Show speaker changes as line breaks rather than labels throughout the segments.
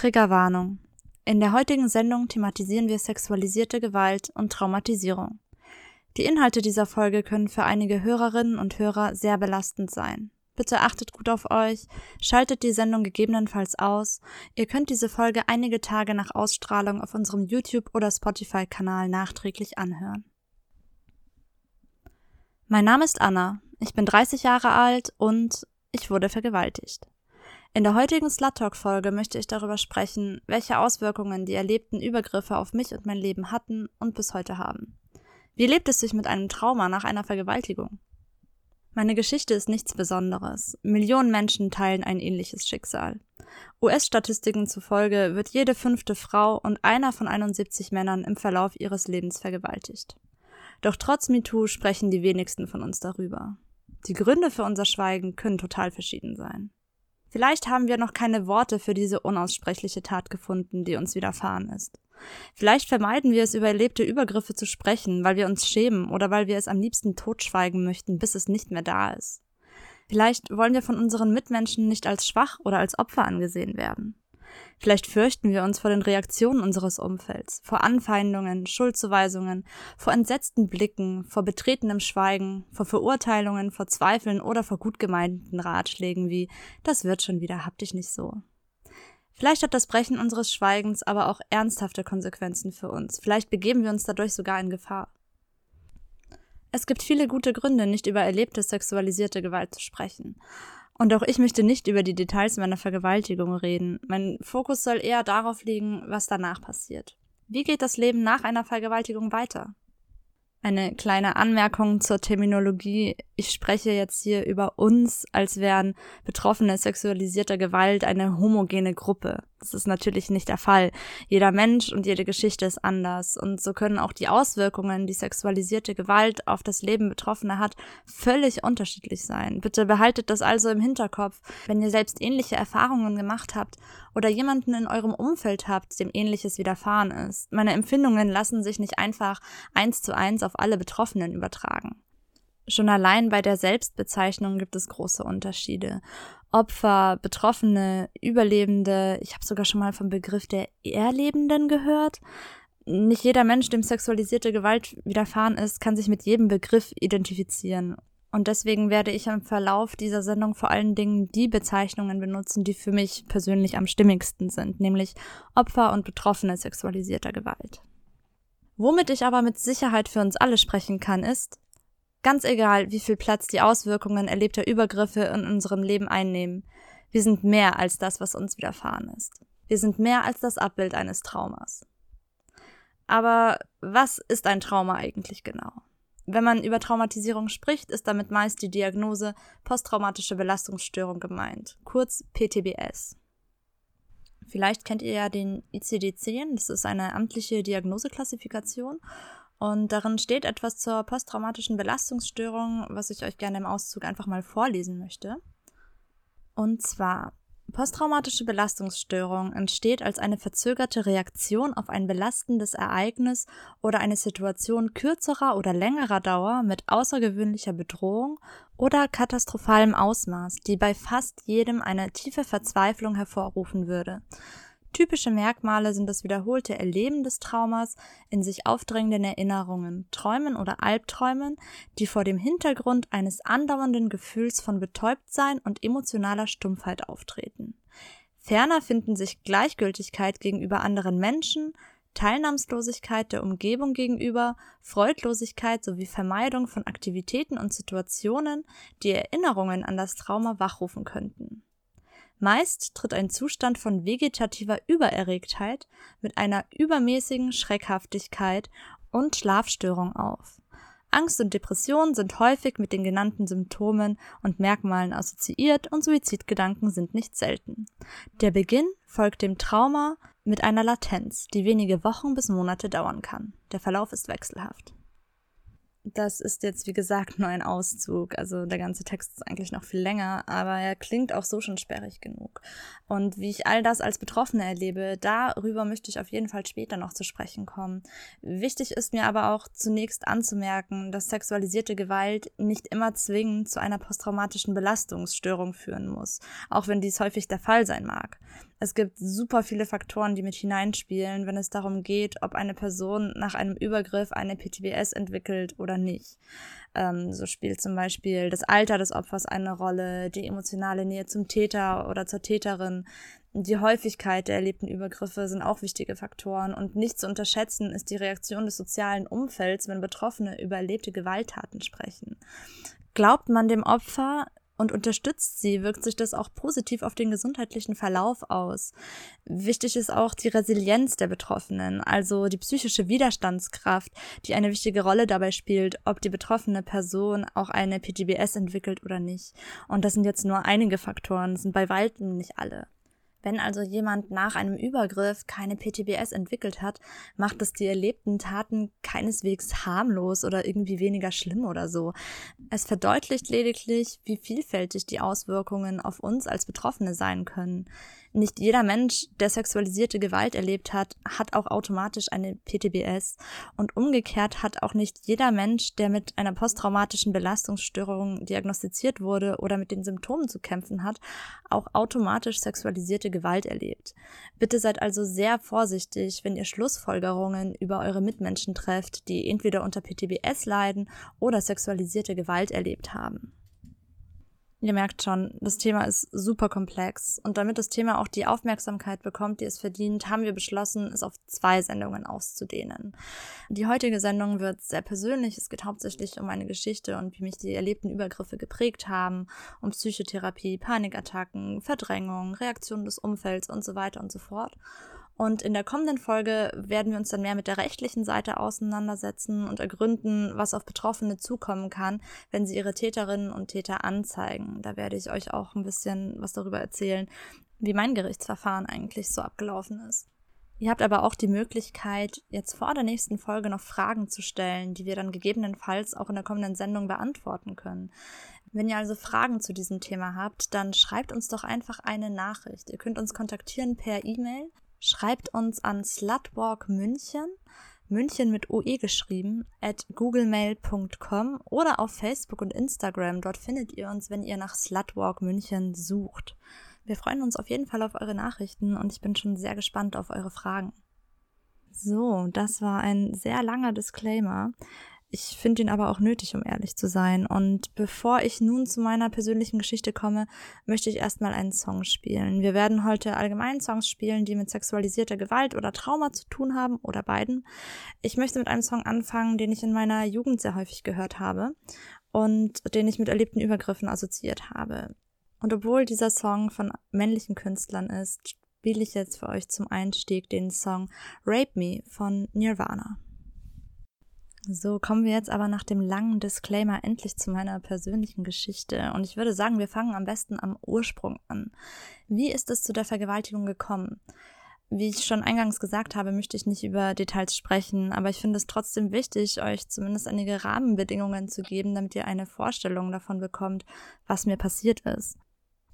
Triggerwarnung. In der heutigen Sendung thematisieren wir sexualisierte Gewalt und Traumatisierung. Die Inhalte dieser Folge können für einige Hörerinnen und Hörer sehr belastend sein. Bitte achtet gut auf euch, schaltet die Sendung gegebenenfalls aus. Ihr könnt diese Folge einige Tage nach Ausstrahlung auf unserem YouTube- oder Spotify-Kanal nachträglich anhören. Mein Name ist Anna, ich bin 30 Jahre alt und ich wurde vergewaltigt. In der heutigen Slut Talk Folge möchte ich darüber sprechen, welche Auswirkungen die erlebten Übergriffe auf mich und mein Leben hatten und bis heute haben. Wie lebt es sich mit einem Trauma nach einer Vergewaltigung? Meine Geschichte ist nichts Besonderes. Millionen Menschen teilen ein ähnliches Schicksal. US-Statistiken zufolge wird jede fünfte Frau und einer von 71 Männern im Verlauf ihres Lebens vergewaltigt. Doch trotz MeToo sprechen die wenigsten von uns darüber. Die Gründe für unser Schweigen können total verschieden sein. Vielleicht haben wir noch keine Worte für diese unaussprechliche Tat gefunden, die uns widerfahren ist. Vielleicht vermeiden wir es, über erlebte Übergriffe zu sprechen, weil wir uns schämen oder weil wir es am liebsten totschweigen möchten, bis es nicht mehr da ist. Vielleicht wollen wir von unseren Mitmenschen nicht als schwach oder als Opfer angesehen werden. Vielleicht fürchten wir uns vor den Reaktionen unseres Umfelds, vor Anfeindungen, Schuldzuweisungen, vor entsetzten Blicken, vor betretenem Schweigen, vor Verurteilungen, vor Zweifeln oder vor gut gemeinten Ratschlägen wie das wird schon wieder, hab dich nicht so. Vielleicht hat das Brechen unseres Schweigens aber auch ernsthafte Konsequenzen für uns. Vielleicht begeben wir uns dadurch sogar in Gefahr. Es gibt viele gute Gründe, nicht über erlebte sexualisierte Gewalt zu sprechen. Und auch ich möchte nicht über die Details meiner Vergewaltigung reden. Mein Fokus soll eher darauf liegen, was danach passiert. Wie geht das Leben nach einer Vergewaltigung weiter? Eine kleine Anmerkung zur Terminologie. Ich spreche jetzt hier über uns, als wären Betroffene sexualisierter Gewalt eine homogene Gruppe. Das ist natürlich nicht der Fall. Jeder Mensch und jede Geschichte ist anders. Und so können auch die Auswirkungen, die sexualisierte Gewalt auf das Leben Betroffener hat, völlig unterschiedlich sein. Bitte behaltet das also im Hinterkopf, wenn ihr selbst ähnliche Erfahrungen gemacht habt oder jemanden in eurem Umfeld habt, dem ähnliches widerfahren ist. Meine Empfindungen lassen sich nicht einfach eins zu eins auf alle Betroffenen übertragen. Schon allein bei der Selbstbezeichnung gibt es große Unterschiede. Opfer, Betroffene, Überlebende, ich habe sogar schon mal vom Begriff der Erlebenden gehört. Nicht jeder Mensch, dem sexualisierte Gewalt widerfahren ist, kann sich mit jedem Begriff identifizieren. Und deswegen werde ich im Verlauf dieser Sendung vor allen Dingen die Bezeichnungen benutzen, die für mich persönlich am stimmigsten sind, nämlich Opfer und Betroffene sexualisierter Gewalt. Womit ich aber mit Sicherheit für uns alle sprechen kann, ist, Ganz egal, wie viel Platz die Auswirkungen erlebter Übergriffe in unserem Leben einnehmen, wir sind mehr als das, was uns widerfahren ist. Wir sind mehr als das Abbild eines Traumas. Aber was ist ein Trauma eigentlich genau? Wenn man über Traumatisierung spricht, ist damit meist die Diagnose posttraumatische Belastungsstörung gemeint, kurz PTBS. Vielleicht kennt ihr ja den ICD-10, das ist eine amtliche Diagnoseklassifikation und darin steht etwas zur posttraumatischen Belastungsstörung, was ich euch gerne im Auszug einfach mal vorlesen möchte. Und zwar, posttraumatische Belastungsstörung entsteht als eine verzögerte Reaktion auf ein belastendes Ereignis oder eine Situation kürzerer oder längerer Dauer mit außergewöhnlicher Bedrohung oder katastrophalem Ausmaß, die bei fast jedem eine tiefe Verzweiflung hervorrufen würde. Typische Merkmale sind das wiederholte Erleben des Traumas, in sich aufdrängenden Erinnerungen, Träumen oder Albträumen, die vor dem Hintergrund eines andauernden Gefühls von Betäubtsein und emotionaler Stumpfheit auftreten. Ferner finden sich Gleichgültigkeit gegenüber anderen Menschen, Teilnahmslosigkeit der Umgebung gegenüber, Freudlosigkeit sowie Vermeidung von Aktivitäten und Situationen, die Erinnerungen an das Trauma wachrufen könnten. Meist tritt ein Zustand von vegetativer Übererregtheit mit einer übermäßigen Schreckhaftigkeit und Schlafstörung auf. Angst und Depression sind häufig mit den genannten Symptomen und Merkmalen assoziiert und Suizidgedanken sind nicht selten. Der Beginn folgt dem Trauma mit einer Latenz, die wenige Wochen bis Monate dauern kann. Der Verlauf ist wechselhaft. Das ist jetzt, wie gesagt, nur ein Auszug. Also der ganze Text ist eigentlich noch viel länger, aber er klingt auch so schon sperrig genug. Und wie ich all das als Betroffene erlebe, darüber möchte ich auf jeden Fall später noch zu sprechen kommen. Wichtig ist mir aber auch zunächst anzumerken, dass sexualisierte Gewalt nicht immer zwingend zu einer posttraumatischen Belastungsstörung führen muss, auch wenn dies häufig der Fall sein mag. Es gibt super viele Faktoren, die mit hineinspielen, wenn es darum geht, ob eine Person nach einem Übergriff eine PTBS entwickelt oder nicht. Ähm, so spielt zum Beispiel das Alter des Opfers eine Rolle, die emotionale Nähe zum Täter oder zur Täterin, die Häufigkeit der erlebten Übergriffe sind auch wichtige Faktoren und nicht zu unterschätzen ist die Reaktion des sozialen Umfelds, wenn Betroffene über erlebte Gewalttaten sprechen. Glaubt man dem Opfer, und unterstützt sie, wirkt sich das auch positiv auf den gesundheitlichen Verlauf aus. Wichtig ist auch die Resilienz der Betroffenen, also die psychische Widerstandskraft, die eine wichtige Rolle dabei spielt, ob die betroffene Person auch eine PTBS entwickelt oder nicht. Und das sind jetzt nur einige Faktoren, sind bei weitem nicht alle. Wenn also jemand nach einem Übergriff keine PTBS entwickelt hat, macht es die erlebten Taten keineswegs harmlos oder irgendwie weniger schlimm oder so. Es verdeutlicht lediglich, wie vielfältig die Auswirkungen auf uns als Betroffene sein können. Nicht jeder Mensch, der sexualisierte Gewalt erlebt hat, hat auch automatisch eine PTBS. Und umgekehrt hat auch nicht jeder Mensch, der mit einer posttraumatischen Belastungsstörung diagnostiziert wurde oder mit den Symptomen zu kämpfen hat, auch automatisch sexualisierte Gewalt erlebt. Bitte seid also sehr vorsichtig, wenn ihr Schlussfolgerungen über eure Mitmenschen trefft, die entweder unter PTBS leiden oder sexualisierte Gewalt erlebt haben. Ihr merkt schon, das Thema ist super komplex und damit das Thema auch die Aufmerksamkeit bekommt, die es verdient, haben wir beschlossen, es auf zwei Sendungen auszudehnen. Die heutige Sendung wird sehr persönlich. Es geht hauptsächlich um meine Geschichte und wie mich die erlebten Übergriffe geprägt haben, um Psychotherapie, Panikattacken, Verdrängung, Reaktionen des Umfelds und so weiter und so fort. Und in der kommenden Folge werden wir uns dann mehr mit der rechtlichen Seite auseinandersetzen und ergründen, was auf Betroffene zukommen kann, wenn sie ihre Täterinnen und Täter anzeigen. Da werde ich euch auch ein bisschen was darüber erzählen, wie mein Gerichtsverfahren eigentlich so abgelaufen ist. Ihr habt aber auch die Möglichkeit, jetzt vor der nächsten Folge noch Fragen zu stellen, die wir dann gegebenenfalls auch in der kommenden Sendung beantworten können. Wenn ihr also Fragen zu diesem Thema habt, dann schreibt uns doch einfach eine Nachricht. Ihr könnt uns kontaktieren per E-Mail Schreibt uns an Slutwalk München, München mit OE geschrieben, at googlemail.com oder auf Facebook und Instagram. Dort findet ihr uns, wenn ihr nach Slutwalk München sucht. Wir freuen uns auf jeden Fall auf eure Nachrichten und ich bin schon sehr gespannt auf eure Fragen. So, das war ein sehr langer Disclaimer. Ich finde ihn aber auch nötig, um ehrlich zu sein. Und bevor ich nun zu meiner persönlichen Geschichte komme, möchte ich erstmal einen Song spielen. Wir werden heute allgemein Songs spielen, die mit sexualisierter Gewalt oder Trauma zu tun haben oder beiden. Ich möchte mit einem Song anfangen, den ich in meiner Jugend sehr häufig gehört habe und den ich mit erlebten Übergriffen assoziiert habe. Und obwohl dieser Song von männlichen Künstlern ist, spiele ich jetzt für euch zum Einstieg den Song Rape Me von Nirvana. So, kommen wir jetzt aber nach dem langen Disclaimer endlich zu meiner persönlichen Geschichte. Und ich würde sagen, wir fangen am besten am Ursprung an. Wie ist es zu der Vergewaltigung gekommen? Wie ich schon eingangs gesagt habe, möchte ich nicht über Details sprechen, aber ich finde es trotzdem wichtig, euch zumindest einige Rahmenbedingungen zu geben, damit ihr eine Vorstellung davon bekommt, was mir passiert ist.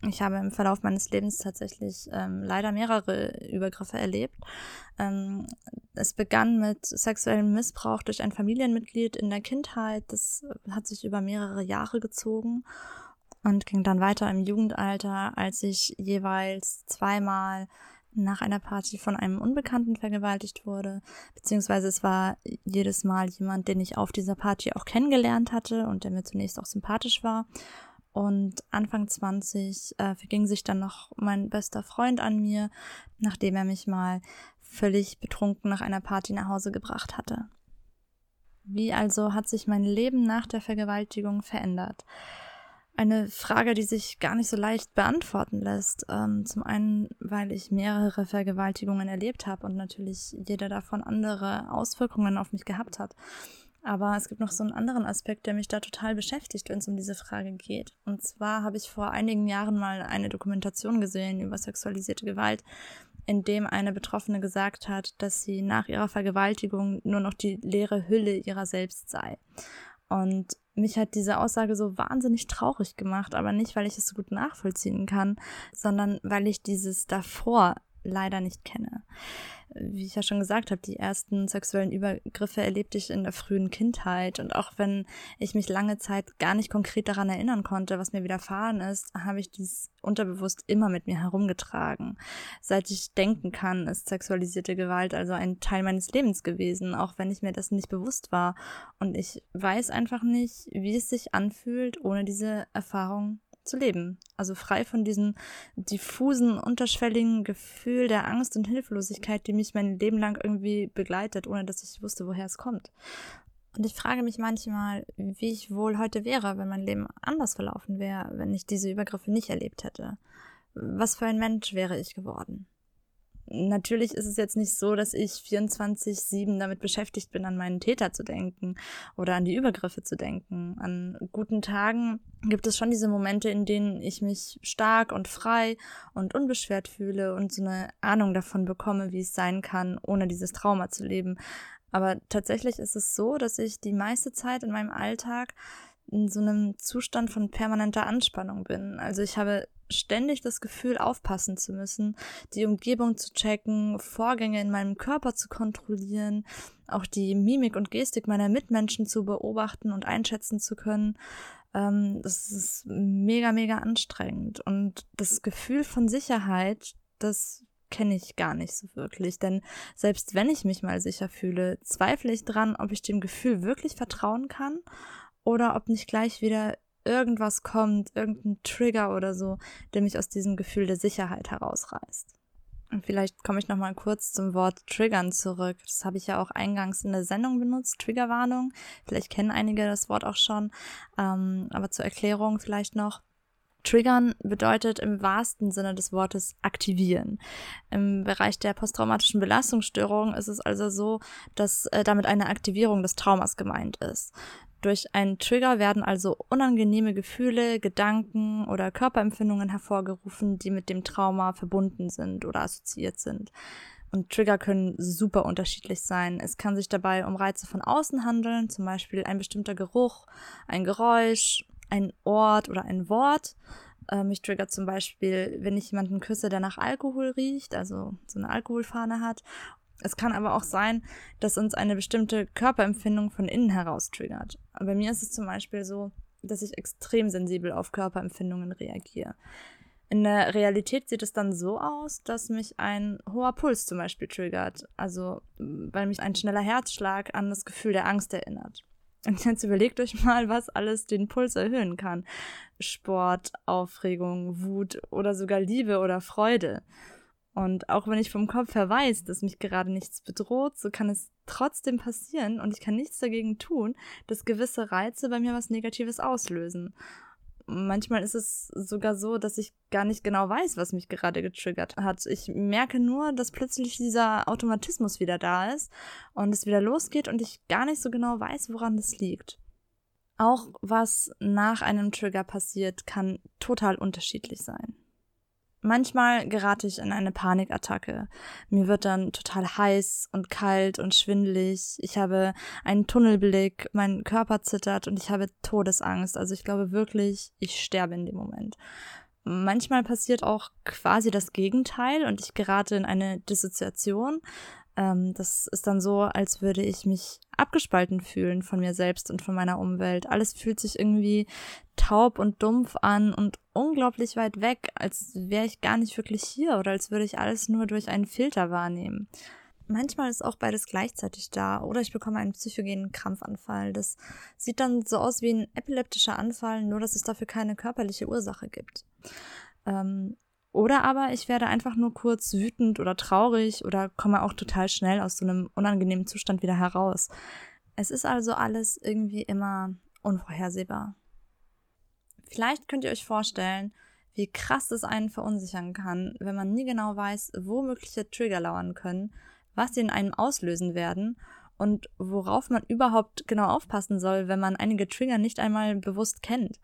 Ich habe im Verlauf meines Lebens tatsächlich ähm, leider mehrere Übergriffe erlebt. Ähm, es begann mit sexuellem Missbrauch durch ein Familienmitglied in der Kindheit. Das hat sich über mehrere Jahre gezogen und ging dann weiter im Jugendalter, als ich jeweils zweimal nach einer Party von einem Unbekannten vergewaltigt wurde, beziehungsweise es war jedes Mal jemand, den ich auf dieser Party auch kennengelernt hatte und der mir zunächst auch sympathisch war. Und Anfang 20 äh, verging sich dann noch mein bester Freund an mir, nachdem er mich mal völlig betrunken nach einer Party nach Hause gebracht hatte. Wie also hat sich mein Leben nach der Vergewaltigung verändert? Eine Frage, die sich gar nicht so leicht beantworten lässt. Ähm, zum einen, weil ich mehrere Vergewaltigungen erlebt habe und natürlich jeder davon andere Auswirkungen auf mich gehabt hat. Aber es gibt noch so einen anderen Aspekt, der mich da total beschäftigt, wenn es um diese Frage geht. Und zwar habe ich vor einigen Jahren mal eine Dokumentation gesehen über sexualisierte Gewalt, in dem eine Betroffene gesagt hat, dass sie nach ihrer Vergewaltigung nur noch die leere Hülle ihrer selbst sei. Und mich hat diese Aussage so wahnsinnig traurig gemacht, aber nicht, weil ich es so gut nachvollziehen kann, sondern weil ich dieses davor leider nicht kenne. Wie ich ja schon gesagt habe, die ersten sexuellen Übergriffe erlebte ich in der frühen Kindheit und auch wenn ich mich lange Zeit gar nicht konkret daran erinnern konnte, was mir widerfahren ist, habe ich dies unterbewusst immer mit mir herumgetragen. Seit ich denken kann, ist sexualisierte Gewalt also ein Teil meines Lebens gewesen, auch wenn ich mir das nicht bewusst war und ich weiß einfach nicht, wie es sich anfühlt, ohne diese Erfahrung zu leben. Also frei von diesem diffusen, unterschwelligen Gefühl der Angst und Hilflosigkeit, die mich mein Leben lang irgendwie begleitet, ohne dass ich wusste, woher es kommt. Und ich frage mich manchmal, wie ich wohl heute wäre, wenn mein Leben anders verlaufen wäre, wenn ich diese Übergriffe nicht erlebt hätte. Was für ein Mensch wäre ich geworden? Natürlich ist es jetzt nicht so, dass ich 24-7 damit beschäftigt bin, an meinen Täter zu denken oder an die Übergriffe zu denken. An guten Tagen gibt es schon diese Momente, in denen ich mich stark und frei und unbeschwert fühle und so eine Ahnung davon bekomme, wie es sein kann, ohne dieses Trauma zu leben. Aber tatsächlich ist es so, dass ich die meiste Zeit in meinem Alltag in so einem Zustand von permanenter Anspannung bin. Also ich habe ständig das Gefühl, aufpassen zu müssen, die Umgebung zu checken, Vorgänge in meinem Körper zu kontrollieren, auch die Mimik und Gestik meiner Mitmenschen zu beobachten und einschätzen zu können. Ähm, das ist mega, mega anstrengend. Und das Gefühl von Sicherheit, das kenne ich gar nicht so wirklich. Denn selbst wenn ich mich mal sicher fühle, zweifle ich dran, ob ich dem Gefühl wirklich vertrauen kann oder ob nicht gleich wieder irgendwas kommt, irgendein Trigger oder so, der mich aus diesem Gefühl der Sicherheit herausreißt. Und vielleicht komme ich noch mal kurz zum Wort Triggern zurück. Das habe ich ja auch eingangs in der Sendung benutzt, Triggerwarnung. Vielleicht kennen einige das Wort auch schon. Ähm, aber zur Erklärung vielleicht noch. Triggern bedeutet im wahrsten Sinne des Wortes aktivieren. Im Bereich der posttraumatischen Belastungsstörung ist es also so, dass äh, damit eine Aktivierung des Traumas gemeint ist. Durch einen Trigger werden also unangenehme Gefühle, Gedanken oder Körperempfindungen hervorgerufen, die mit dem Trauma verbunden sind oder assoziiert sind. Und Trigger können super unterschiedlich sein. Es kann sich dabei um Reize von außen handeln, zum Beispiel ein bestimmter Geruch, ein Geräusch, ein Ort oder ein Wort. Äh, mich triggert zum Beispiel, wenn ich jemanden küsse, der nach Alkohol riecht, also so eine Alkoholfahne hat. Es kann aber auch sein, dass uns eine bestimmte Körperempfindung von innen heraus triggert. Bei mir ist es zum Beispiel so, dass ich extrem sensibel auf Körperempfindungen reagiere. In der Realität sieht es dann so aus, dass mich ein hoher Puls zum Beispiel triggert. Also, weil mich ein schneller Herzschlag an das Gefühl der Angst erinnert. Und jetzt überlegt euch mal, was alles den Puls erhöhen kann. Sport, Aufregung, Wut oder sogar Liebe oder Freude. Und auch wenn ich vom Kopf her weiß, dass mich gerade nichts bedroht, so kann es trotzdem passieren und ich kann nichts dagegen tun, dass gewisse Reize bei mir was Negatives auslösen. Manchmal ist es sogar so, dass ich gar nicht genau weiß, was mich gerade getriggert hat. Ich merke nur, dass plötzlich dieser Automatismus wieder da ist und es wieder losgeht und ich gar nicht so genau weiß, woran das liegt. Auch was nach einem Trigger passiert, kann total unterschiedlich sein. Manchmal gerate ich in eine Panikattacke. Mir wird dann total heiß und kalt und schwindelig. Ich habe einen Tunnelblick, mein Körper zittert und ich habe Todesangst. Also ich glaube wirklich, ich sterbe in dem Moment. Manchmal passiert auch quasi das Gegenteil und ich gerate in eine Dissoziation. Ähm, das ist dann so, als würde ich mich abgespalten fühlen von mir selbst und von meiner Umwelt. Alles fühlt sich irgendwie taub und dumpf an und unglaublich weit weg, als wäre ich gar nicht wirklich hier oder als würde ich alles nur durch einen Filter wahrnehmen. Manchmal ist auch beides gleichzeitig da oder ich bekomme einen psychogenen Krampfanfall. Das sieht dann so aus wie ein epileptischer Anfall, nur dass es dafür keine körperliche Ursache gibt. Ähm, oder aber ich werde einfach nur kurz wütend oder traurig oder komme auch total schnell aus so einem unangenehmen Zustand wieder heraus. Es ist also alles irgendwie immer unvorhersehbar. Vielleicht könnt ihr euch vorstellen, wie krass es einen verunsichern kann, wenn man nie genau weiß, wo mögliche Trigger lauern können, was sie in einem auslösen werden und worauf man überhaupt genau aufpassen soll, wenn man einige Trigger nicht einmal bewusst kennt.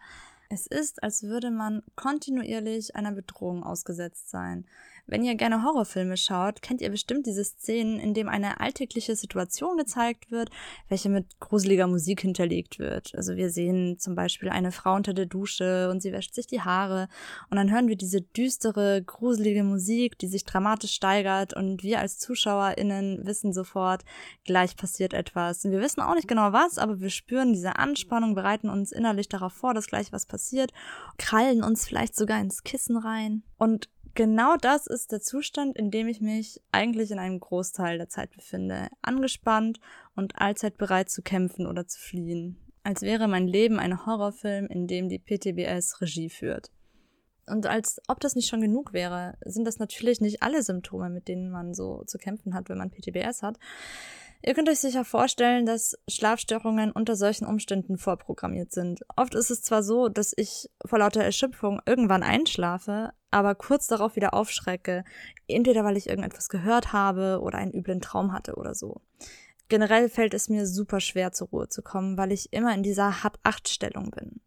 Es ist, als würde man kontinuierlich einer Bedrohung ausgesetzt sein. Wenn ihr gerne Horrorfilme schaut, kennt ihr bestimmt diese Szenen, in dem eine alltägliche Situation gezeigt wird, welche mit gruseliger Musik hinterlegt wird. Also wir sehen zum Beispiel eine Frau unter der Dusche und sie wäscht sich die Haare und dann hören wir diese düstere, gruselige Musik, die sich dramatisch steigert und wir als ZuschauerInnen wissen sofort, gleich passiert etwas. Und wir wissen auch nicht genau was, aber wir spüren diese Anspannung, bereiten uns innerlich darauf vor, dass gleich was passiert, krallen uns vielleicht sogar ins Kissen rein und genau das ist der Zustand, in dem ich mich eigentlich in einem Großteil der Zeit befinde. Angespannt und allzeit bereit zu kämpfen oder zu fliehen. Als wäre mein Leben ein Horrorfilm, in dem die PTBS Regie führt. Und als ob das nicht schon genug wäre, sind das natürlich nicht alle Symptome, mit denen man so zu kämpfen hat, wenn man PTBS hat. Ihr könnt euch sicher vorstellen, dass Schlafstörungen unter solchen Umständen vorprogrammiert sind. Oft ist es zwar so, dass ich vor lauter Erschöpfung irgendwann einschlafe, aber kurz darauf wieder aufschrecke, entweder weil ich irgendetwas gehört habe oder einen üblen Traum hatte oder so. Generell fällt es mir super schwer zur Ruhe zu kommen, weil ich immer in dieser Hab-8-Stellung bin.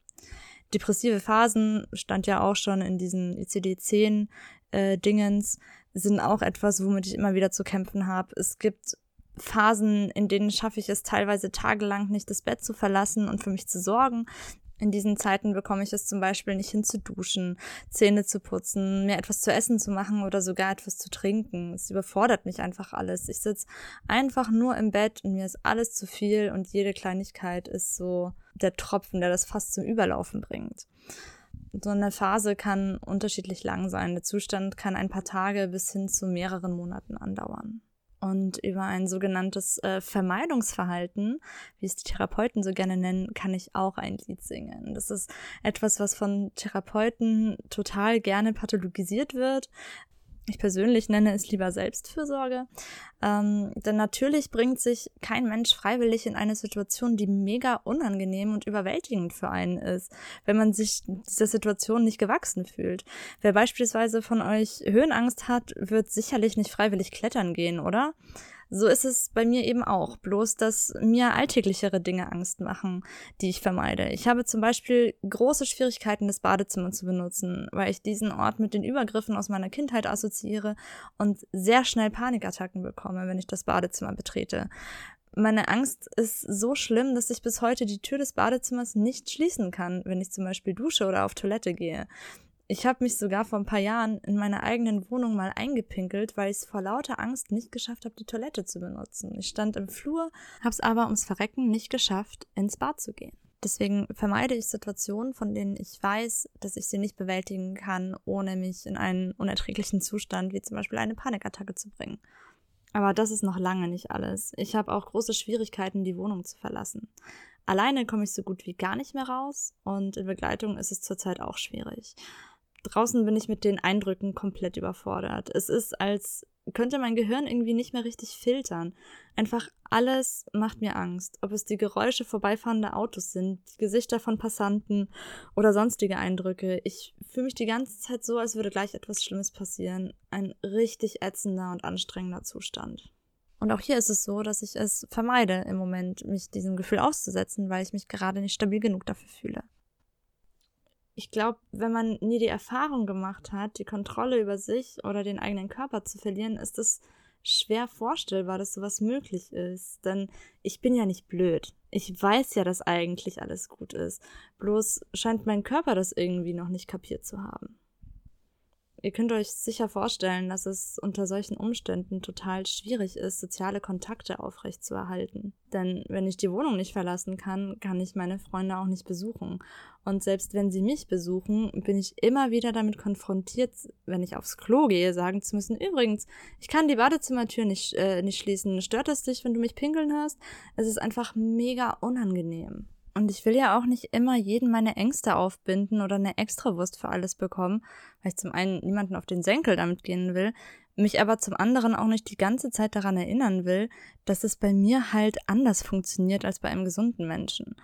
Depressive Phasen stand ja auch schon in diesen ICD-10 äh, Dingens, sind auch etwas, womit ich immer wieder zu kämpfen habe. Es gibt Phasen, in denen schaffe ich es teilweise tagelang nicht das Bett zu verlassen und für mich zu sorgen. In diesen Zeiten bekomme ich es zum Beispiel nicht hin zu duschen, Zähne zu putzen, mir etwas zu essen zu machen oder sogar etwas zu trinken. Es überfordert mich einfach alles. Ich sitze einfach nur im Bett und mir ist alles zu viel und jede Kleinigkeit ist so der Tropfen, der das fast zum Überlaufen bringt. So eine Phase kann unterschiedlich lang sein. Der Zustand kann ein paar Tage bis hin zu mehreren Monaten andauern. Und über ein sogenanntes äh, Vermeidungsverhalten, wie es die Therapeuten so gerne nennen, kann ich auch ein Lied singen. Das ist etwas, was von Therapeuten total gerne pathologisiert wird, ich persönlich nenne es lieber Selbstfürsorge. Ähm, denn natürlich bringt sich kein Mensch freiwillig in eine Situation, die mega unangenehm und überwältigend für einen ist, wenn man sich dieser Situation nicht gewachsen fühlt. Wer beispielsweise von euch Höhenangst hat, wird sicherlich nicht freiwillig klettern gehen, oder? So ist es bei mir eben auch, bloß dass mir alltäglichere Dinge Angst machen, die ich vermeide. Ich habe zum Beispiel große Schwierigkeiten, das Badezimmer zu benutzen, weil ich diesen Ort mit den Übergriffen aus meiner Kindheit assoziiere und sehr schnell Panikattacken bekomme, wenn ich das Badezimmer betrete. Meine Angst ist so schlimm, dass ich bis heute die Tür des Badezimmers nicht schließen kann, wenn ich zum Beispiel dusche oder auf Toilette gehe. Ich habe mich sogar vor ein paar Jahren in meiner eigenen Wohnung mal eingepinkelt, weil ich es vor lauter Angst nicht geschafft habe, die Toilette zu benutzen. Ich stand im Flur, habe es aber ums Verrecken nicht geschafft, ins Bad zu gehen. Deswegen vermeide ich Situationen, von denen ich weiß, dass ich sie nicht bewältigen kann, ohne mich in einen unerträglichen Zustand, wie zum Beispiel eine Panikattacke zu bringen. Aber das ist noch lange nicht alles. Ich habe auch große Schwierigkeiten, die Wohnung zu verlassen. Alleine komme ich so gut wie gar nicht mehr raus und in Begleitung ist es zurzeit auch schwierig draußen bin ich mit den Eindrücken komplett überfordert. Es ist, als könnte mein Gehirn irgendwie nicht mehr richtig filtern. Einfach alles macht mir Angst. Ob es die Geräusche vorbeifahrender Autos sind, die Gesichter von Passanten oder sonstige Eindrücke. Ich fühle mich die ganze Zeit so, als würde gleich etwas Schlimmes passieren. Ein richtig ätzender und anstrengender Zustand. Und auch hier ist es so, dass ich es vermeide, im Moment mich diesem Gefühl auszusetzen, weil ich mich gerade nicht stabil genug dafür fühle ich glaube, wenn man nie die Erfahrung gemacht hat, die Kontrolle über sich oder den eigenen Körper zu verlieren, ist es schwer vorstellbar, dass sowas möglich ist. Denn ich bin ja nicht blöd. Ich weiß ja, dass eigentlich alles gut ist. Bloß scheint mein Körper das irgendwie noch nicht kapiert zu haben. Ihr könnt euch sicher vorstellen, dass es unter solchen Umständen total schwierig ist, soziale Kontakte aufrechtzuerhalten. Denn wenn ich die Wohnung nicht verlassen kann, kann ich meine Freunde auch nicht besuchen. Und selbst wenn sie mich besuchen, bin ich immer wieder damit konfrontiert, wenn ich aufs Klo gehe, sagen zu müssen, übrigens, ich kann die Badezimmertür nicht, äh, nicht schließen. Stört es dich, wenn du mich pinkeln hörst? Es ist einfach mega unangenehm. Und ich will ja auch nicht immer jeden meine Ängste aufbinden oder eine Extrawurst für alles bekommen, weil ich zum einen niemanden auf den Senkel damit gehen will, mich aber zum anderen auch nicht die ganze Zeit daran erinnern will, dass es bei mir halt anders funktioniert als bei einem gesunden Menschen.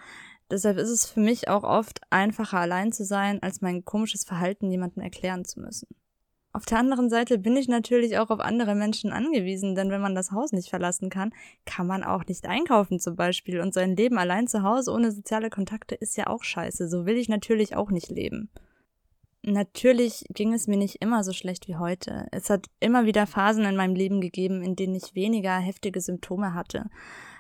Deshalb ist es für mich auch oft einfacher allein zu sein, als mein komisches Verhalten jemandem erklären zu müssen. Auf der anderen Seite bin ich natürlich auch auf andere Menschen angewiesen, denn wenn man das Haus nicht verlassen kann, kann man auch nicht einkaufen zum Beispiel. Und sein Leben allein zu Hause ohne soziale Kontakte ist ja auch scheiße. So will ich natürlich auch nicht leben. Natürlich ging es mir nicht immer so schlecht wie heute. Es hat immer wieder Phasen in meinem Leben gegeben, in denen ich weniger heftige Symptome hatte.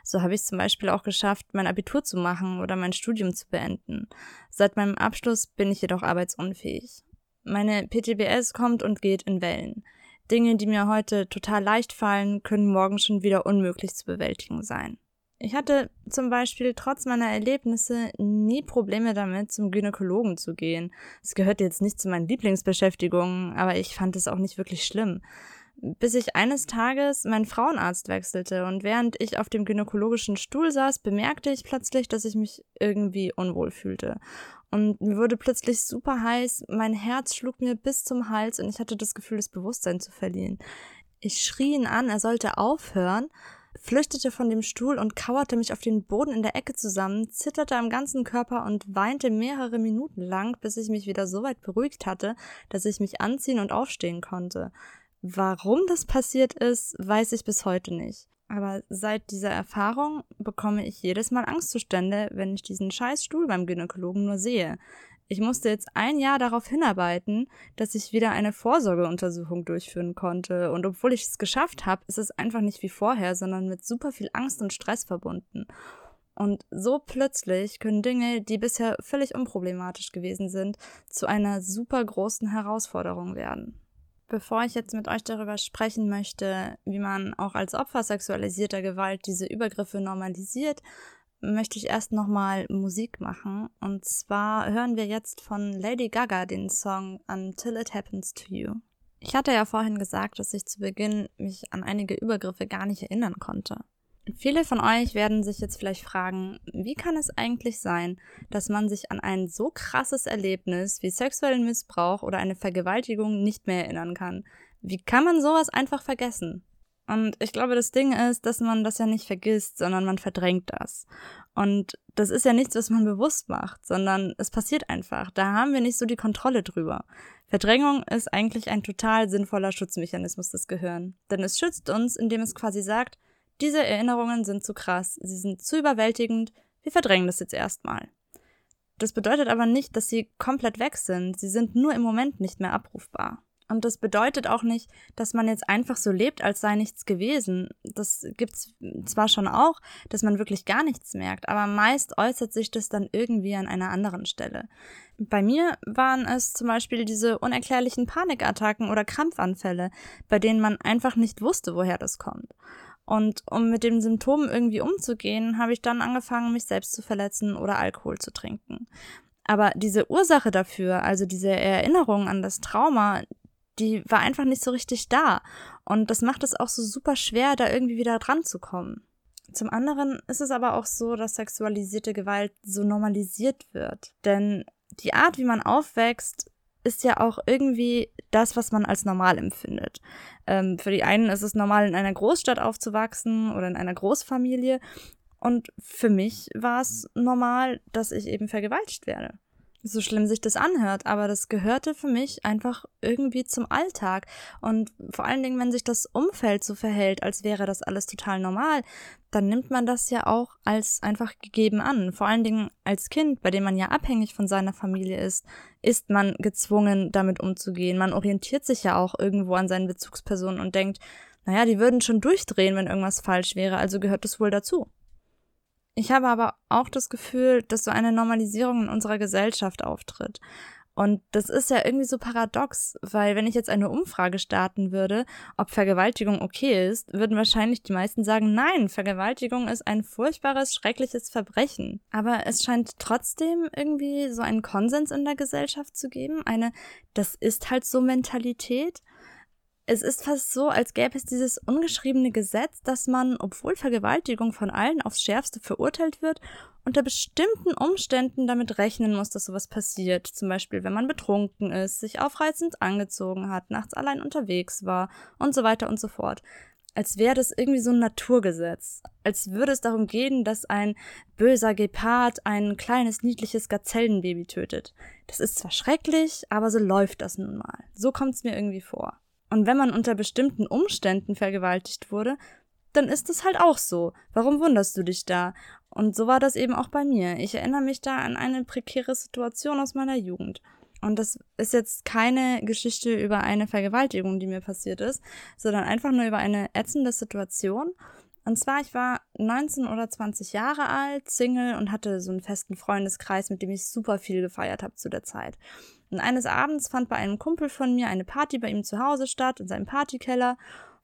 So habe ich es zum Beispiel auch geschafft, mein Abitur zu machen oder mein Studium zu beenden. Seit meinem Abschluss bin ich jedoch arbeitsunfähig. Meine PTBS kommt und geht in Wellen. Dinge, die mir heute total leicht fallen, können morgen schon wieder unmöglich zu bewältigen sein. Ich hatte zum Beispiel trotz meiner Erlebnisse nie Probleme damit, zum Gynäkologen zu gehen. Es gehört jetzt nicht zu meinen Lieblingsbeschäftigungen, aber ich fand es auch nicht wirklich schlimm. Bis ich eines Tages meinen Frauenarzt wechselte und während ich auf dem gynäkologischen Stuhl saß, bemerkte ich plötzlich, dass ich mich irgendwie unwohl fühlte. Und mir wurde plötzlich super heiß, mein Herz schlug mir bis zum Hals und ich hatte das Gefühl, das Bewusstsein zu verlieren. Ich schrie ihn an, er sollte aufhören, flüchtete von dem Stuhl und kauerte mich auf den Boden in der Ecke zusammen, zitterte am ganzen Körper und weinte mehrere Minuten lang, bis ich mich wieder so weit beruhigt hatte, dass ich mich anziehen und aufstehen konnte. Warum das passiert ist, weiß ich bis heute nicht. Aber seit dieser Erfahrung bekomme ich jedes Mal Angstzustände, wenn ich diesen scheiß Stuhl beim Gynäkologen nur sehe. Ich musste jetzt ein Jahr darauf hinarbeiten, dass ich wieder eine Vorsorgeuntersuchung durchführen konnte. Und obwohl ich es geschafft habe, ist es einfach nicht wie vorher, sondern mit super viel Angst und Stress verbunden. Und so plötzlich können Dinge, die bisher völlig unproblematisch gewesen sind, zu einer super großen Herausforderung werden. Bevor ich jetzt mit euch darüber sprechen möchte, wie man auch als Opfer sexualisierter Gewalt diese Übergriffe normalisiert, möchte ich erst nochmal Musik machen. Und zwar hören wir jetzt von Lady Gaga den Song Until It Happens to You. Ich hatte ja vorhin gesagt, dass ich zu Beginn mich an einige Übergriffe gar nicht erinnern konnte. Viele von euch werden sich jetzt vielleicht fragen, wie kann es eigentlich sein, dass man sich an ein so krasses Erlebnis wie sexuellen Missbrauch oder eine Vergewaltigung nicht mehr erinnern kann? Wie kann man sowas einfach vergessen? Und ich glaube, das Ding ist, dass man das ja nicht vergisst, sondern man verdrängt das. Und das ist ja nichts, was man bewusst macht, sondern es passiert einfach. Da haben wir nicht so die Kontrolle drüber. Verdrängung ist eigentlich ein total sinnvoller Schutzmechanismus des Gehirns. Denn es schützt uns, indem es quasi sagt, diese Erinnerungen sind zu krass, sie sind zu überwältigend, wir verdrängen das jetzt erstmal. Das bedeutet aber nicht, dass sie komplett weg sind, sie sind nur im Moment nicht mehr abrufbar. Und das bedeutet auch nicht, dass man jetzt einfach so lebt, als sei nichts gewesen. Das gibt's zwar schon auch, dass man wirklich gar nichts merkt, aber meist äußert sich das dann irgendwie an einer anderen Stelle. Bei mir waren es zum Beispiel diese unerklärlichen Panikattacken oder Krampfanfälle, bei denen man einfach nicht wusste, woher das kommt. Und um mit den Symptomen irgendwie umzugehen, habe ich dann angefangen, mich selbst zu verletzen oder Alkohol zu trinken. Aber diese Ursache dafür, also diese Erinnerung an das Trauma, die war einfach nicht so richtig da. Und das macht es auch so super schwer, da irgendwie wieder dran zu kommen. Zum anderen ist es aber auch so, dass sexualisierte Gewalt so normalisiert wird. Denn die Art, wie man aufwächst, ist ja auch irgendwie das, was man als normal empfindet. Ähm, für die einen ist es normal, in einer Großstadt aufzuwachsen oder in einer Großfamilie. Und für mich war es normal, dass ich eben vergewaltigt werde so schlimm sich das anhört, aber das gehörte für mich einfach irgendwie zum Alltag. Und vor allen Dingen, wenn sich das Umfeld so verhält, als wäre das alles total normal, dann nimmt man das ja auch als einfach gegeben an. Vor allen Dingen als Kind, bei dem man ja abhängig von seiner Familie ist, ist man gezwungen, damit umzugehen. Man orientiert sich ja auch irgendwo an seinen Bezugspersonen und denkt, naja, die würden schon durchdrehen, wenn irgendwas falsch wäre, also gehört es wohl dazu. Ich habe aber auch das Gefühl, dass so eine Normalisierung in unserer Gesellschaft auftritt. Und das ist ja irgendwie so paradox, weil wenn ich jetzt eine Umfrage starten würde, ob Vergewaltigung okay ist, würden wahrscheinlich die meisten sagen, nein, Vergewaltigung ist ein furchtbares, schreckliches Verbrechen. Aber es scheint trotzdem irgendwie so einen Konsens in der Gesellschaft zu geben, eine, das ist halt so Mentalität. Es ist fast so, als gäbe es dieses ungeschriebene Gesetz, dass man, obwohl Vergewaltigung von allen aufs Schärfste verurteilt wird, unter bestimmten Umständen damit rechnen muss, dass sowas passiert. Zum Beispiel, wenn man betrunken ist, sich aufreizend angezogen hat, nachts allein unterwegs war und so weiter und so fort. Als wäre das irgendwie so ein Naturgesetz. Als würde es darum gehen, dass ein böser Gepard ein kleines, niedliches Gazellenbaby tötet. Das ist zwar schrecklich, aber so läuft das nun mal. So kommt es mir irgendwie vor. Und wenn man unter bestimmten Umständen vergewaltigt wurde, dann ist es halt auch so. Warum wunderst du dich da? Und so war das eben auch bei mir. Ich erinnere mich da an eine prekäre Situation aus meiner Jugend. Und das ist jetzt keine Geschichte über eine Vergewaltigung, die mir passiert ist, sondern einfach nur über eine ätzende Situation. Und zwar, ich war 19 oder 20 Jahre alt, Single und hatte so einen festen Freundeskreis, mit dem ich super viel gefeiert habe zu der Zeit. Und eines Abends fand bei einem Kumpel von mir eine Party bei ihm zu Hause statt, in seinem Partykeller.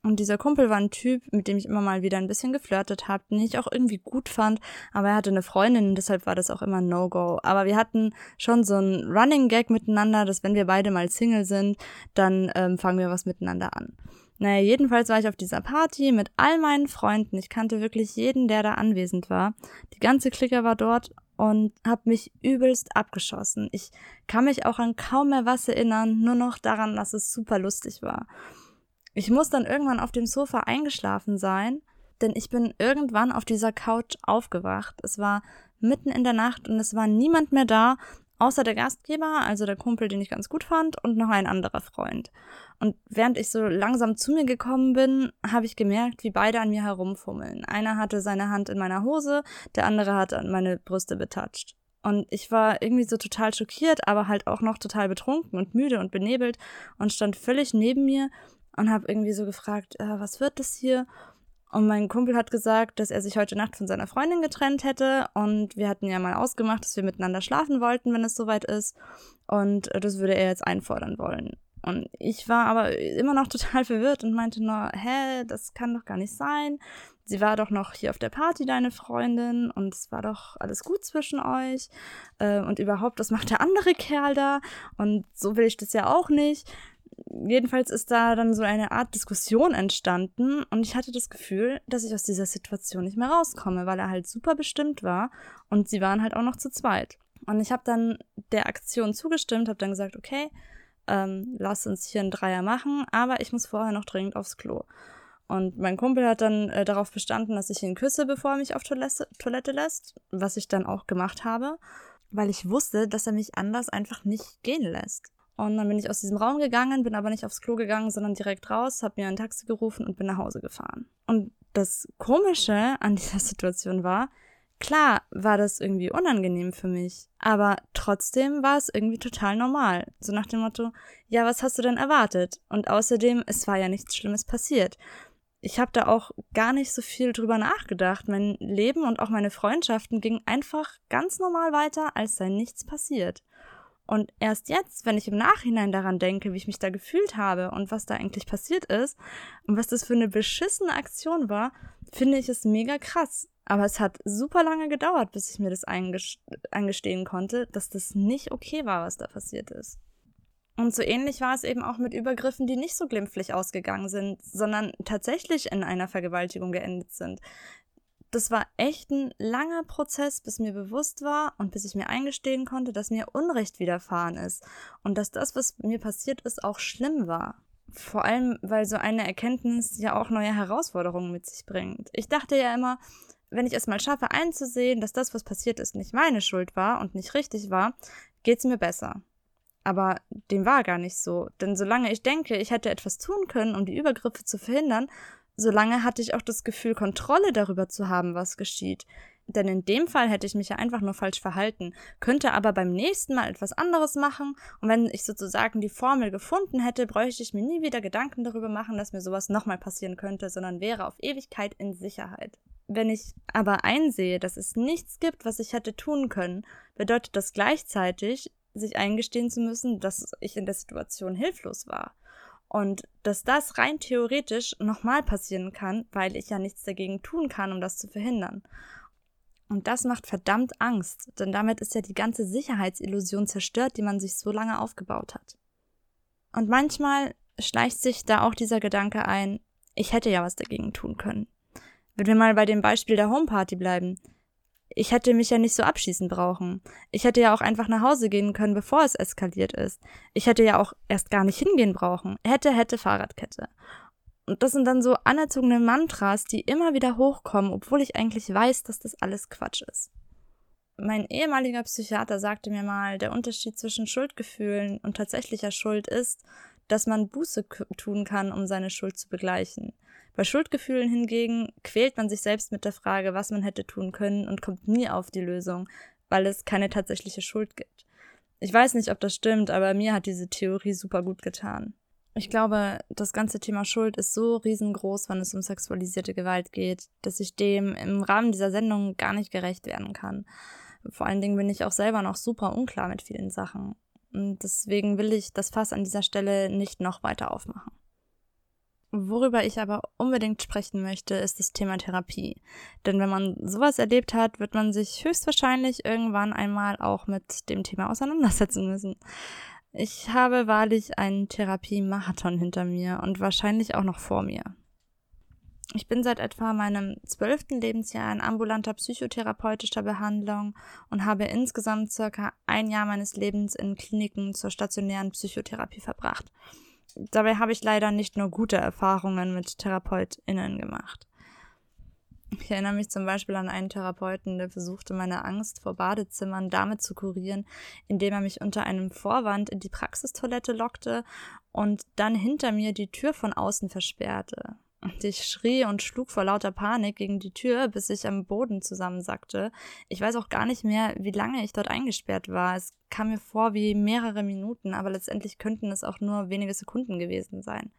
Und dieser Kumpel war ein Typ, mit dem ich immer mal wieder ein bisschen geflirtet habe, den ich auch irgendwie gut fand, aber er hatte eine Freundin, deshalb war das auch immer ein No-Go. Aber wir hatten schon so ein Running Gag miteinander, dass wenn wir beide mal Single sind, dann ähm, fangen wir was miteinander an. Naja, jedenfalls war ich auf dieser Party mit all meinen Freunden. Ich kannte wirklich jeden, der da anwesend war. Die ganze Clique war dort und habe mich übelst abgeschossen. Ich kann mich auch an kaum mehr was erinnern, nur noch daran, dass es super lustig war. Ich muss dann irgendwann auf dem Sofa eingeschlafen sein, denn ich bin irgendwann auf dieser Couch aufgewacht. Es war mitten in der Nacht und es war niemand mehr da, außer der Gastgeber, also der Kumpel, den ich ganz gut fand, und noch ein anderer Freund. Und während ich so langsam zu mir gekommen bin, habe ich gemerkt, wie beide an mir herumfummeln. Einer hatte seine Hand in meiner Hose, der andere hat an meine Brüste betatscht. Und ich war irgendwie so total schockiert, aber halt auch noch total betrunken und müde und benebelt und stand völlig neben mir und habe irgendwie so gefragt, äh, was wird das hier? Und mein Kumpel hat gesagt, dass er sich heute Nacht von seiner Freundin getrennt hätte und wir hatten ja mal ausgemacht, dass wir miteinander schlafen wollten, wenn es soweit ist. Und äh, das würde er jetzt einfordern wollen. Und ich war aber immer noch total verwirrt und meinte nur, hä, das kann doch gar nicht sein. Sie war doch noch hier auf der Party, deine Freundin, und es war doch alles gut zwischen euch. Äh, und überhaupt, was macht der andere Kerl da? Und so will ich das ja auch nicht jedenfalls ist da dann so eine Art Diskussion entstanden und ich hatte das Gefühl, dass ich aus dieser Situation nicht mehr rauskomme, weil er halt super bestimmt war und sie waren halt auch noch zu zweit. Und ich habe dann der Aktion zugestimmt, habe dann gesagt, okay, ähm, lass uns hier einen Dreier machen, aber ich muss vorher noch dringend aufs Klo. Und mein Kumpel hat dann äh, darauf bestanden, dass ich ihn küsse, bevor er mich auf Toilette, Toilette lässt, was ich dann auch gemacht habe, weil ich wusste, dass er mich anders einfach nicht gehen lässt. Und dann bin ich aus diesem Raum gegangen, bin aber nicht aufs Klo gegangen, sondern direkt raus, habe mir ein Taxi gerufen und bin nach Hause gefahren. Und das Komische an dieser Situation war, klar war das irgendwie unangenehm für mich, aber trotzdem war es irgendwie total normal. So nach dem Motto, ja, was hast du denn erwartet? Und außerdem, es war ja nichts Schlimmes passiert. Ich habe da auch gar nicht so viel drüber nachgedacht. Mein Leben und auch meine Freundschaften gingen einfach ganz normal weiter, als sei nichts passiert. Und erst jetzt, wenn ich im Nachhinein daran denke, wie ich mich da gefühlt habe und was da eigentlich passiert ist und was das für eine beschissene Aktion war, finde ich es mega krass. Aber es hat super lange gedauert, bis ich mir das eingestehen konnte, dass das nicht okay war, was da passiert ist. Und so ähnlich war es eben auch mit Übergriffen, die nicht so glimpflich ausgegangen sind, sondern tatsächlich in einer Vergewaltigung geendet sind das war echt ein langer Prozess, bis mir bewusst war und bis ich mir eingestehen konnte, dass mir Unrecht widerfahren ist und dass das, was mir passiert ist, auch schlimm war. Vor allem, weil so eine Erkenntnis ja auch neue Herausforderungen mit sich bringt. Ich dachte ja immer, wenn ich es mal schaffe einzusehen, dass das, was passiert ist, nicht meine Schuld war und nicht richtig war, geht's mir besser. Aber dem war gar nicht so. Denn solange ich denke, ich hätte etwas tun können, um die Übergriffe zu verhindern, solange hatte ich auch das Gefühl, Kontrolle darüber zu haben, was geschieht. Denn in dem Fall hätte ich mich ja einfach nur falsch verhalten, könnte aber beim nächsten Mal etwas anderes machen und wenn ich sozusagen die Formel gefunden hätte, bräuchte ich mir nie wieder Gedanken darüber machen, dass mir sowas nochmal passieren könnte, sondern wäre auf Ewigkeit in Sicherheit. Wenn ich aber einsehe, dass es nichts gibt, was ich hätte tun können, bedeutet das gleichzeitig, sich eingestehen zu müssen, dass ich in der Situation hilflos war. Und dass das rein theoretisch nochmal passieren kann, weil ich ja nichts dagegen tun kann, um das zu verhindern. Und das macht verdammt Angst, denn damit ist ja die ganze Sicherheitsillusion zerstört, die man sich so lange aufgebaut hat. Und manchmal schleicht sich da auch dieser Gedanke ein, ich hätte ja was dagegen tun können. Wenn wir mal bei dem Beispiel der Homeparty bleiben, ich hätte mich ja nicht so abschießen brauchen. Ich hätte ja auch einfach nach Hause gehen können, bevor es eskaliert ist. Ich hätte ja auch erst gar nicht hingehen brauchen. Hätte, hätte Fahrradkette. Und das sind dann so anerzogene Mantras, die immer wieder hochkommen, obwohl ich eigentlich weiß, dass das alles Quatsch ist. Mein ehemaliger Psychiater sagte mir mal, der Unterschied zwischen Schuldgefühlen und tatsächlicher Schuld ist, dass man Buße tun kann, um seine Schuld zu begleichen. Bei Schuldgefühlen hingegen quält man sich selbst mit der Frage, was man hätte tun können und kommt nie auf die Lösung, weil es keine tatsächliche Schuld gibt. Ich weiß nicht, ob das stimmt, aber mir hat diese Theorie super gut getan. Ich glaube, das ganze Thema Schuld ist so riesengroß, wenn es um sexualisierte Gewalt geht, dass ich dem im Rahmen dieser Sendung gar nicht gerecht werden kann. Vor allen Dingen bin ich auch selber noch super unklar mit vielen Sachen. Und deswegen will ich das Fass an dieser Stelle nicht noch weiter aufmachen. Worüber ich aber unbedingt sprechen möchte, ist das Thema Therapie. Denn wenn man sowas erlebt hat, wird man sich höchstwahrscheinlich irgendwann einmal auch mit dem Thema auseinandersetzen müssen. Ich habe wahrlich einen Therapie-Marathon hinter mir und wahrscheinlich auch noch vor mir. Ich bin seit etwa meinem zwölften Lebensjahr in ambulanter psychotherapeutischer Behandlung und habe insgesamt circa ein Jahr meines Lebens in Kliniken zur stationären Psychotherapie verbracht. Dabei habe ich leider nicht nur gute Erfahrungen mit TherapeutInnen gemacht. Ich erinnere mich zum Beispiel an einen Therapeuten, der versuchte, meine Angst vor Badezimmern damit zu kurieren, indem er mich unter einem Vorwand in die Praxistoilette lockte und dann hinter mir die Tür von außen versperrte. Ich schrie und schlug vor lauter Panik gegen die Tür, bis ich am Boden zusammensackte. Ich weiß auch gar nicht mehr, wie lange ich dort eingesperrt war. Es kam mir vor wie mehrere Minuten, aber letztendlich könnten es auch nur wenige Sekunden gewesen sein.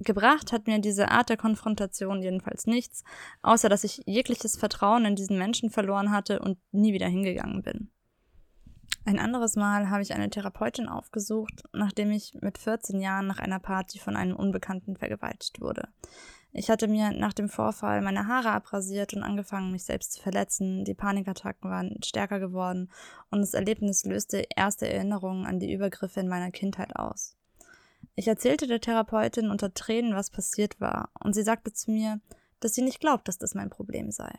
Gebracht hat mir diese Art der Konfrontation jedenfalls nichts, außer dass ich jegliches Vertrauen in diesen Menschen verloren hatte und nie wieder hingegangen bin. Ein anderes Mal habe ich eine Therapeutin aufgesucht, nachdem ich mit 14 Jahren nach einer Party von einem Unbekannten vergewaltigt wurde. Ich hatte mir nach dem Vorfall meine Haare abrasiert und angefangen, mich selbst zu verletzen. Die Panikattacken waren stärker geworden und das Erlebnis löste erste Erinnerungen an die Übergriffe in meiner Kindheit aus. Ich erzählte der Therapeutin unter Tränen, was passiert war, und sie sagte zu mir, dass sie nicht glaubt, dass das mein Problem sei.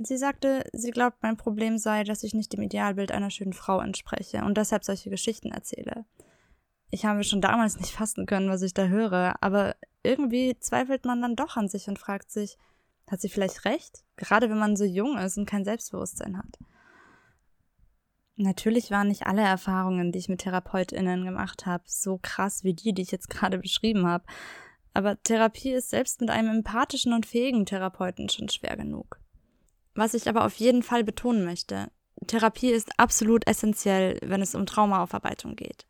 Sie sagte, sie glaubt, mein Problem sei, dass ich nicht dem Idealbild einer schönen Frau entspreche und deshalb solche Geschichten erzähle. Ich habe schon damals nicht fassen können, was ich da höre, aber irgendwie zweifelt man dann doch an sich und fragt sich, hat sie vielleicht recht? Gerade wenn man so jung ist und kein Selbstbewusstsein hat. Natürlich waren nicht alle Erfahrungen, die ich mit TherapeutInnen gemacht habe, so krass wie die, die ich jetzt gerade beschrieben habe. Aber Therapie ist selbst mit einem empathischen und fähigen Therapeuten schon schwer genug. Was ich aber auf jeden Fall betonen möchte, Therapie ist absolut essentiell, wenn es um Traumaaufarbeitung geht.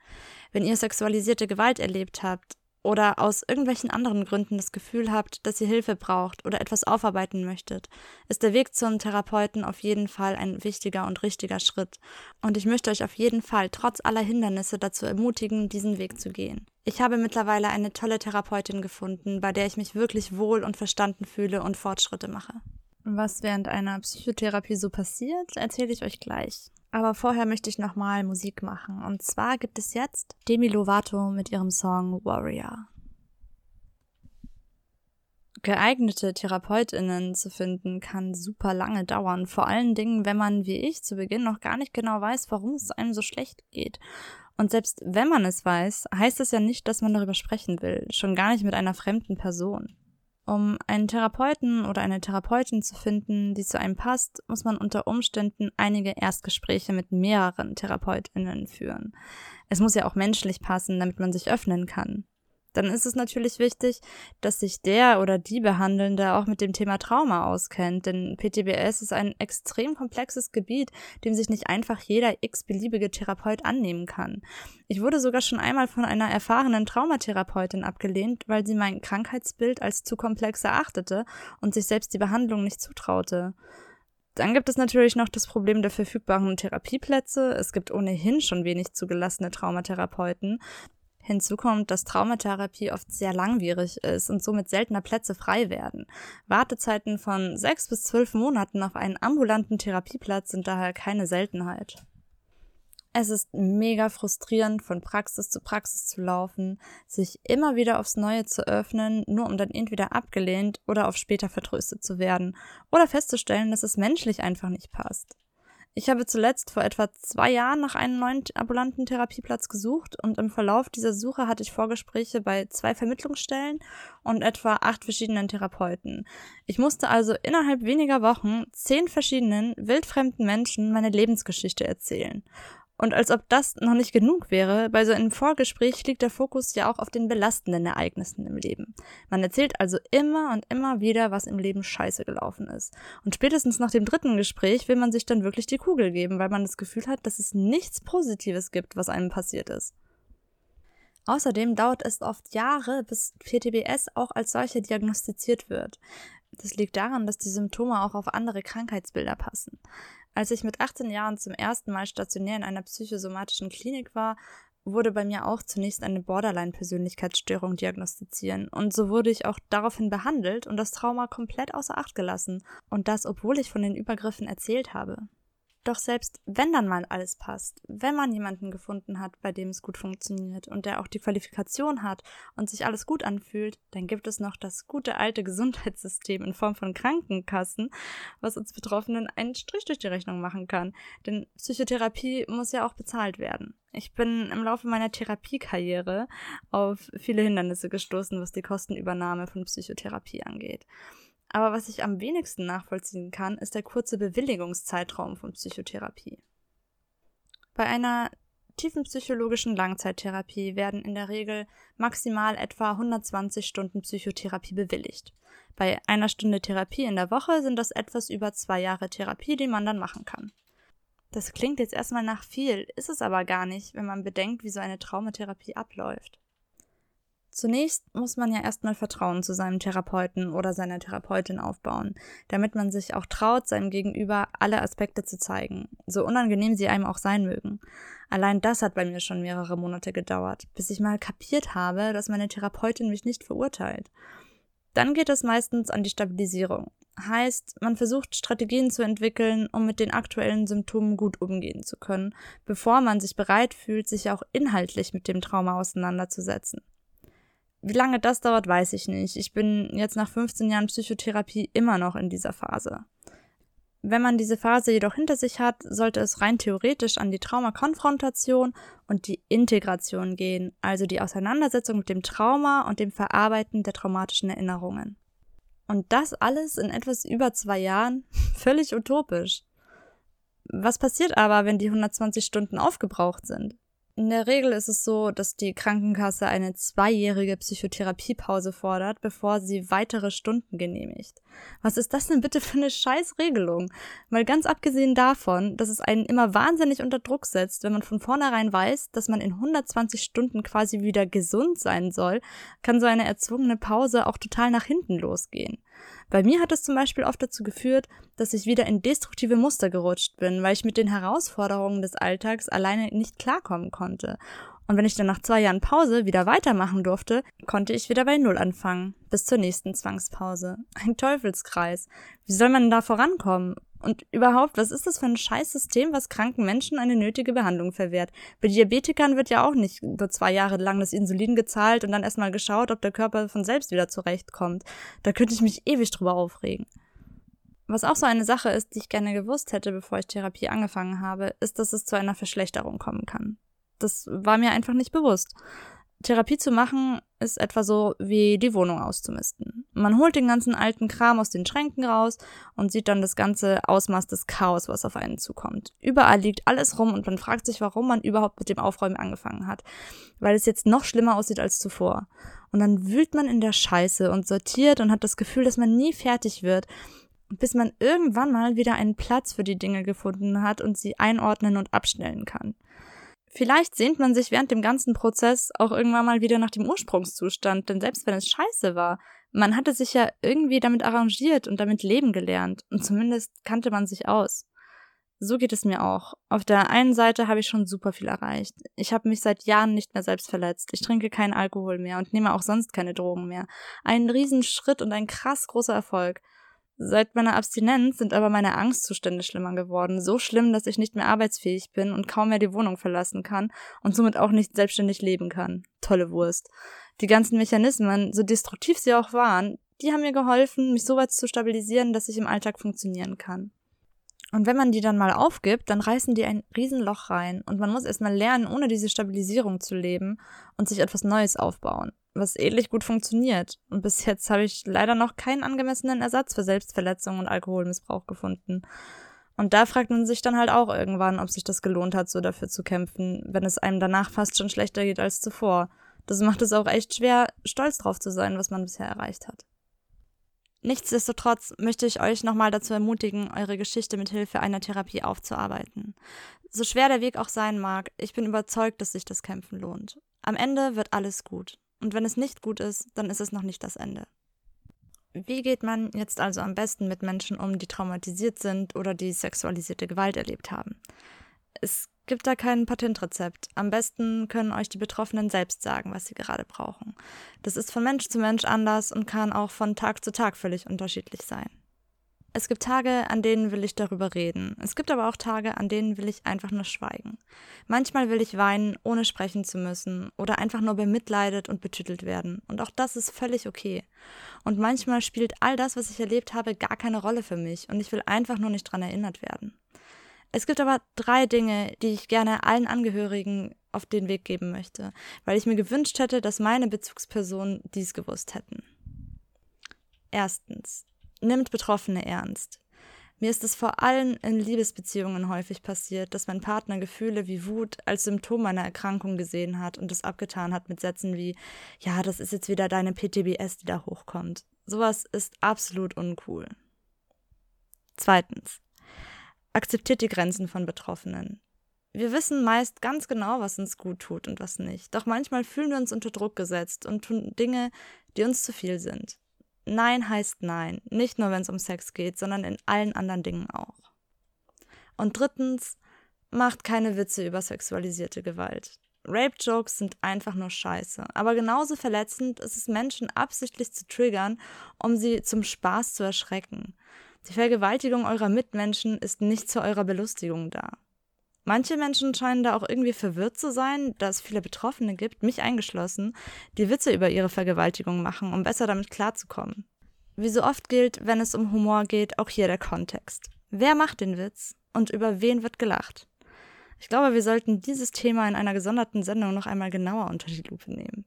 Wenn ihr sexualisierte Gewalt erlebt habt oder aus irgendwelchen anderen Gründen das Gefühl habt, dass ihr Hilfe braucht oder etwas aufarbeiten möchtet, ist der Weg zum Therapeuten auf jeden Fall ein wichtiger und richtiger Schritt. Und ich möchte euch auf jeden Fall trotz aller Hindernisse dazu ermutigen, diesen Weg zu gehen. Ich habe mittlerweile eine tolle Therapeutin gefunden, bei der ich mich wirklich wohl und verstanden fühle und Fortschritte mache. Was während einer Psychotherapie so passiert, erzähle ich euch gleich. Aber vorher möchte ich nochmal Musik machen. Und zwar gibt es jetzt Demi Lovato mit ihrem Song Warrior. Geeignete TherapeutInnen zu finden kann super lange dauern. Vor allen Dingen, wenn man wie ich zu Beginn noch gar nicht genau weiß, warum es einem so schlecht geht. Und selbst wenn man es weiß, heißt es ja nicht, dass man darüber sprechen will. Schon gar nicht mit einer fremden Person. Um einen Therapeuten oder eine Therapeutin zu finden, die zu einem passt, muss man unter Umständen einige Erstgespräche mit mehreren Therapeutinnen führen. Es muss ja auch menschlich passen, damit man sich öffnen kann dann ist es natürlich wichtig, dass sich der oder die Behandelnde auch mit dem Thema Trauma auskennt, denn PTBS ist ein extrem komplexes Gebiet, dem sich nicht einfach jeder x-beliebige Therapeut annehmen kann. Ich wurde sogar schon einmal von einer erfahrenen Traumatherapeutin abgelehnt, weil sie mein Krankheitsbild als zu komplex erachtete und sich selbst die Behandlung nicht zutraute. Dann gibt es natürlich noch das Problem der verfügbaren Therapieplätze. Es gibt ohnehin schon wenig zugelassene Traumatherapeuten. Hinzu kommt, dass Traumatherapie oft sehr langwierig ist und somit seltener Plätze frei werden. Wartezeiten von sechs bis zwölf Monaten auf einen ambulanten Therapieplatz sind daher keine Seltenheit. Es ist mega frustrierend, von Praxis zu Praxis zu laufen, sich immer wieder aufs Neue zu öffnen, nur um dann entweder abgelehnt oder auf später vertröstet zu werden oder festzustellen, dass es menschlich einfach nicht passt. Ich habe zuletzt vor etwa zwei Jahren nach einem neuen ambulanten Therapieplatz gesucht und im Verlauf dieser Suche hatte ich Vorgespräche bei zwei Vermittlungsstellen und etwa acht verschiedenen Therapeuten. Ich musste also innerhalb weniger Wochen zehn verschiedenen wildfremden Menschen meine Lebensgeschichte erzählen. Und als ob das noch nicht genug wäre, bei so einem Vorgespräch liegt der Fokus ja auch auf den belastenden Ereignissen im Leben. Man erzählt also immer und immer wieder, was im Leben scheiße gelaufen ist. Und spätestens nach dem dritten Gespräch will man sich dann wirklich die Kugel geben, weil man das Gefühl hat, dass es nichts Positives gibt, was einem passiert ist. Außerdem dauert es oft Jahre, bis PTBS auch als solche diagnostiziert wird. Das liegt daran, dass die Symptome auch auf andere Krankheitsbilder passen. Als ich mit 18 Jahren zum ersten Mal stationär in einer psychosomatischen Klinik war, wurde bei mir auch zunächst eine Borderline-Persönlichkeitsstörung diagnostiziert und so wurde ich auch daraufhin behandelt und das Trauma komplett außer Acht gelassen und das, obwohl ich von den Übergriffen erzählt habe. Doch selbst wenn dann mal alles passt, wenn man jemanden gefunden hat, bei dem es gut funktioniert und der auch die Qualifikation hat und sich alles gut anfühlt, dann gibt es noch das gute alte Gesundheitssystem in Form von Krankenkassen, was uns Betroffenen einen Strich durch die Rechnung machen kann. Denn Psychotherapie muss ja auch bezahlt werden. Ich bin im Laufe meiner Therapiekarriere auf viele Hindernisse gestoßen, was die Kostenübernahme von Psychotherapie angeht. Aber was ich am wenigsten nachvollziehen kann, ist der kurze Bewilligungszeitraum von Psychotherapie. Bei einer tiefen psychologischen Langzeittherapie werden in der Regel maximal etwa 120 Stunden Psychotherapie bewilligt. Bei einer Stunde Therapie in der Woche sind das etwas über zwei Jahre Therapie, die man dann machen kann. Das klingt jetzt erstmal nach viel, ist es aber gar nicht, wenn man bedenkt, wie so eine Traumatherapie abläuft. Zunächst muss man ja erstmal Vertrauen zu seinem Therapeuten oder seiner Therapeutin aufbauen, damit man sich auch traut, seinem Gegenüber alle Aspekte zu zeigen, so unangenehm sie einem auch sein mögen. Allein das hat bei mir schon mehrere Monate gedauert, bis ich mal kapiert habe, dass meine Therapeutin mich nicht verurteilt. Dann geht es meistens an die Stabilisierung. Heißt, man versucht Strategien zu entwickeln, um mit den aktuellen Symptomen gut umgehen zu können, bevor man sich bereit fühlt, sich auch inhaltlich mit dem Trauma auseinanderzusetzen. Wie lange das dauert, weiß ich nicht. Ich bin jetzt nach 15 Jahren Psychotherapie immer noch in dieser Phase. Wenn man diese Phase jedoch hinter sich hat, sollte es rein theoretisch an die Traumakonfrontation und die Integration gehen, also die Auseinandersetzung mit dem Trauma und dem Verarbeiten der traumatischen Erinnerungen. Und das alles in etwas über zwei Jahren? Völlig utopisch. Was passiert aber, wenn die 120 Stunden aufgebraucht sind? In der Regel ist es so, dass die Krankenkasse eine zweijährige Psychotherapiepause fordert, bevor sie weitere Stunden genehmigt. Was ist das denn bitte für eine Scheißregelung? Mal ganz abgesehen davon, dass es einen immer wahnsinnig unter Druck setzt, wenn man von vornherein weiß, dass man in 120 Stunden quasi wieder gesund sein soll, kann so eine erzwungene Pause auch total nach hinten losgehen. Bei mir hat es zum Beispiel oft dazu geführt, dass ich wieder in destruktive Muster gerutscht bin, weil ich mit den Herausforderungen des Alltags alleine nicht klarkommen konnte. Und wenn ich dann nach zwei Jahren Pause wieder weitermachen durfte, konnte ich wieder bei Null anfangen, bis zur nächsten Zwangspause. Ein Teufelskreis. Wie soll man da vorankommen? Und überhaupt, was ist das für ein Scheißsystem, was kranken Menschen eine nötige Behandlung verwehrt? Bei Diabetikern wird ja auch nicht nur zwei Jahre lang das Insulin gezahlt und dann erstmal geschaut, ob der Körper von selbst wieder zurechtkommt. Da könnte ich mich ewig drüber aufregen. Was auch so eine Sache ist, die ich gerne gewusst hätte, bevor ich Therapie angefangen habe, ist, dass es zu einer Verschlechterung kommen kann. Das war mir einfach nicht bewusst. Therapie zu machen ist etwa so wie die Wohnung auszumisten. Man holt den ganzen alten Kram aus den Schränken raus und sieht dann das ganze Ausmaß des Chaos, was auf einen zukommt. Überall liegt alles rum und man fragt sich, warum man überhaupt mit dem Aufräumen angefangen hat. Weil es jetzt noch schlimmer aussieht als zuvor. Und dann wühlt man in der Scheiße und sortiert und hat das Gefühl, dass man nie fertig wird, bis man irgendwann mal wieder einen Platz für die Dinge gefunden hat und sie einordnen und abstellen kann. Vielleicht sehnt man sich während dem ganzen Prozess auch irgendwann mal wieder nach dem Ursprungszustand, denn selbst wenn es scheiße war, man hatte sich ja irgendwie damit arrangiert und damit leben gelernt und zumindest kannte man sich aus. So geht es mir auch. Auf der einen Seite habe ich schon super viel erreicht. Ich habe mich seit Jahren nicht mehr selbst verletzt. Ich trinke keinen Alkohol mehr und nehme auch sonst keine Drogen mehr. Ein Riesenschritt und ein krass großer Erfolg. Seit meiner Abstinenz sind aber meine Angstzustände schlimmer geworden. So schlimm, dass ich nicht mehr arbeitsfähig bin und kaum mehr die Wohnung verlassen kann und somit auch nicht selbstständig leben kann. Tolle Wurst. Die ganzen Mechanismen, so destruktiv sie auch waren, die haben mir geholfen, mich so weit zu stabilisieren, dass ich im Alltag funktionieren kann. Und wenn man die dann mal aufgibt, dann reißen die ein Riesenloch rein und man muss erstmal lernen, ohne diese Stabilisierung zu leben und sich etwas Neues aufbauen was ähnlich gut funktioniert. Und bis jetzt habe ich leider noch keinen angemessenen Ersatz für Selbstverletzung und Alkoholmissbrauch gefunden. Und da fragt man sich dann halt auch irgendwann, ob sich das gelohnt hat, so dafür zu kämpfen, wenn es einem danach fast schon schlechter geht als zuvor. Das macht es auch echt schwer, stolz drauf zu sein, was man bisher erreicht hat. Nichtsdestotrotz möchte ich euch nochmal dazu ermutigen, eure Geschichte mit Hilfe einer Therapie aufzuarbeiten. So schwer der Weg auch sein mag, ich bin überzeugt, dass sich das Kämpfen lohnt. Am Ende wird alles gut. Und wenn es nicht gut ist, dann ist es noch nicht das Ende. Wie geht man jetzt also am besten mit Menschen um, die traumatisiert sind oder die sexualisierte Gewalt erlebt haben? Es gibt da kein Patentrezept. Am besten können euch die Betroffenen selbst sagen, was sie gerade brauchen. Das ist von Mensch zu Mensch anders und kann auch von Tag zu Tag völlig unterschiedlich sein. Es gibt Tage, an denen will ich darüber reden. Es gibt aber auch Tage, an denen will ich einfach nur schweigen. Manchmal will ich weinen, ohne sprechen zu müssen oder einfach nur bemitleidet und betütelt werden. Und auch das ist völlig okay. Und manchmal spielt all das, was ich erlebt habe, gar keine Rolle für mich und ich will einfach nur nicht dran erinnert werden. Es gibt aber drei Dinge, die ich gerne allen Angehörigen auf den Weg geben möchte, weil ich mir gewünscht hätte, dass meine Bezugspersonen dies gewusst hätten. Erstens, nimmt Betroffene ernst. Mir ist es vor allem in Liebesbeziehungen häufig passiert, dass mein Partner Gefühle wie Wut als Symptom meiner Erkrankung gesehen hat und es abgetan hat mit Sätzen wie, ja, das ist jetzt wieder deine PTBS, die da hochkommt. Sowas ist absolut uncool. Zweitens. Akzeptiert die Grenzen von Betroffenen. Wir wissen meist ganz genau, was uns gut tut und was nicht. Doch manchmal fühlen wir uns unter Druck gesetzt und tun Dinge, die uns zu viel sind. Nein heißt Nein, nicht nur wenn es um Sex geht, sondern in allen anderen Dingen auch. Und drittens, macht keine Witze über sexualisierte Gewalt. Rape-Jokes sind einfach nur scheiße. Aber genauso verletzend ist es, Menschen absichtlich zu triggern, um sie zum Spaß zu erschrecken. Die Vergewaltigung eurer Mitmenschen ist nicht zu eurer Belustigung da. Manche Menschen scheinen da auch irgendwie verwirrt zu sein, da es viele Betroffene gibt, mich eingeschlossen, die Witze über ihre Vergewaltigung machen, um besser damit klarzukommen. Wie so oft gilt, wenn es um Humor geht, auch hier der Kontext. Wer macht den Witz und über wen wird gelacht? Ich glaube, wir sollten dieses Thema in einer gesonderten Sendung noch einmal genauer unter die Lupe nehmen.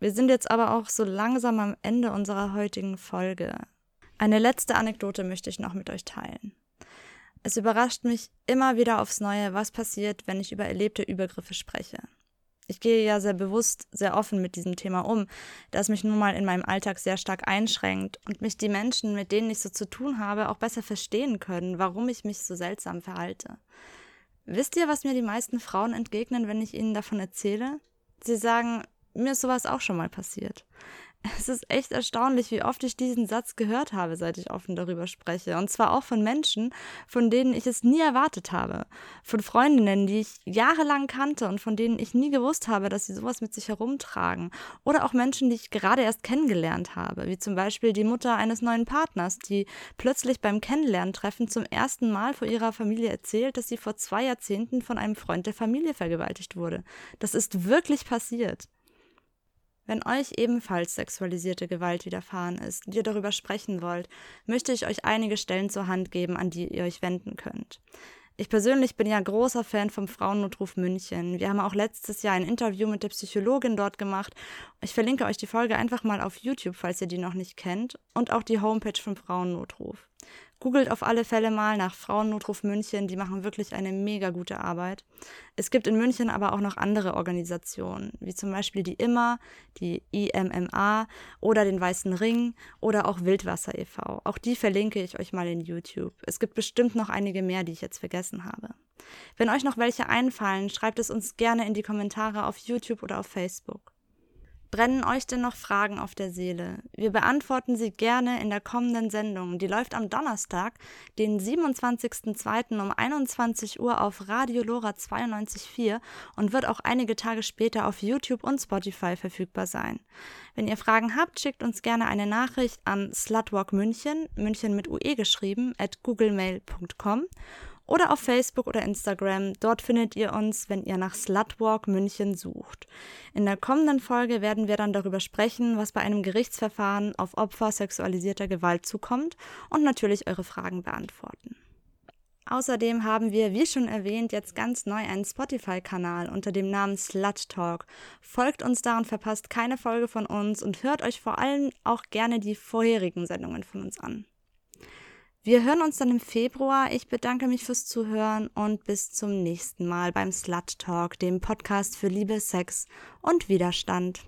Wir sind jetzt aber auch so langsam am Ende unserer heutigen Folge. Eine letzte Anekdote möchte ich noch mit euch teilen. Es überrascht mich immer wieder aufs Neue, was passiert, wenn ich über erlebte Übergriffe spreche. Ich gehe ja sehr bewusst, sehr offen mit diesem Thema um, da es mich nun mal in meinem Alltag sehr stark einschränkt und mich die Menschen, mit denen ich so zu tun habe, auch besser verstehen können, warum ich mich so seltsam verhalte. Wisst ihr, was mir die meisten Frauen entgegnen, wenn ich ihnen davon erzähle? Sie sagen, mir ist sowas auch schon mal passiert. Es ist echt erstaunlich, wie oft ich diesen Satz gehört habe, seit ich offen darüber spreche. Und zwar auch von Menschen, von denen ich es nie erwartet habe. Von Freundinnen, die ich jahrelang kannte und von denen ich nie gewusst habe, dass sie sowas mit sich herumtragen. Oder auch Menschen, die ich gerade erst kennengelernt habe, wie zum Beispiel die Mutter eines neuen Partners, die plötzlich beim Kennenlerntreffen zum ersten Mal vor ihrer Familie erzählt, dass sie vor zwei Jahrzehnten von einem Freund der Familie vergewaltigt wurde. Das ist wirklich passiert. Wenn euch ebenfalls sexualisierte Gewalt widerfahren ist und ihr darüber sprechen wollt, möchte ich euch einige Stellen zur Hand geben, an die ihr euch wenden könnt. Ich persönlich bin ja großer Fan vom Frauennotruf München. Wir haben auch letztes Jahr ein Interview mit der Psychologin dort gemacht. Ich verlinke euch die Folge einfach mal auf YouTube, falls ihr die noch nicht kennt, und auch die Homepage vom Frauennotruf. Googelt auf alle Fälle mal nach Frauennotruf München, die machen wirklich eine mega gute Arbeit. Es gibt in München aber auch noch andere Organisationen, wie zum Beispiel die IMMA, die IMMA oder den Weißen Ring oder auch Wildwasser e.V. Auch die verlinke ich euch mal in YouTube. Es gibt bestimmt noch einige mehr, die ich jetzt vergessen habe. Wenn euch noch welche einfallen, schreibt es uns gerne in die Kommentare auf YouTube oder auf Facebook. Brennen euch denn noch Fragen auf der Seele? Wir beantworten sie gerne in der kommenden Sendung. Die läuft am Donnerstag, den 27.02. um 21 Uhr auf Radio Lora 92.4 und wird auch einige Tage später auf YouTube und Spotify verfügbar sein. Wenn ihr Fragen habt, schickt uns gerne eine Nachricht an Slutwalk München, München mit UE geschrieben, at googlemail.com oder auf Facebook oder Instagram. Dort findet ihr uns, wenn ihr nach Slutwalk München sucht. In der kommenden Folge werden wir dann darüber sprechen, was bei einem Gerichtsverfahren auf Opfer sexualisierter Gewalt zukommt und natürlich eure Fragen beantworten. Außerdem haben wir, wie schon erwähnt, jetzt ganz neu einen Spotify-Kanal unter dem Namen Slut Talk. Folgt uns da und verpasst keine Folge von uns und hört euch vor allem auch gerne die vorherigen Sendungen von uns an. Wir hören uns dann im Februar. Ich bedanke mich fürs Zuhören und bis zum nächsten Mal beim Slut Talk, dem Podcast für Liebe, Sex und Widerstand.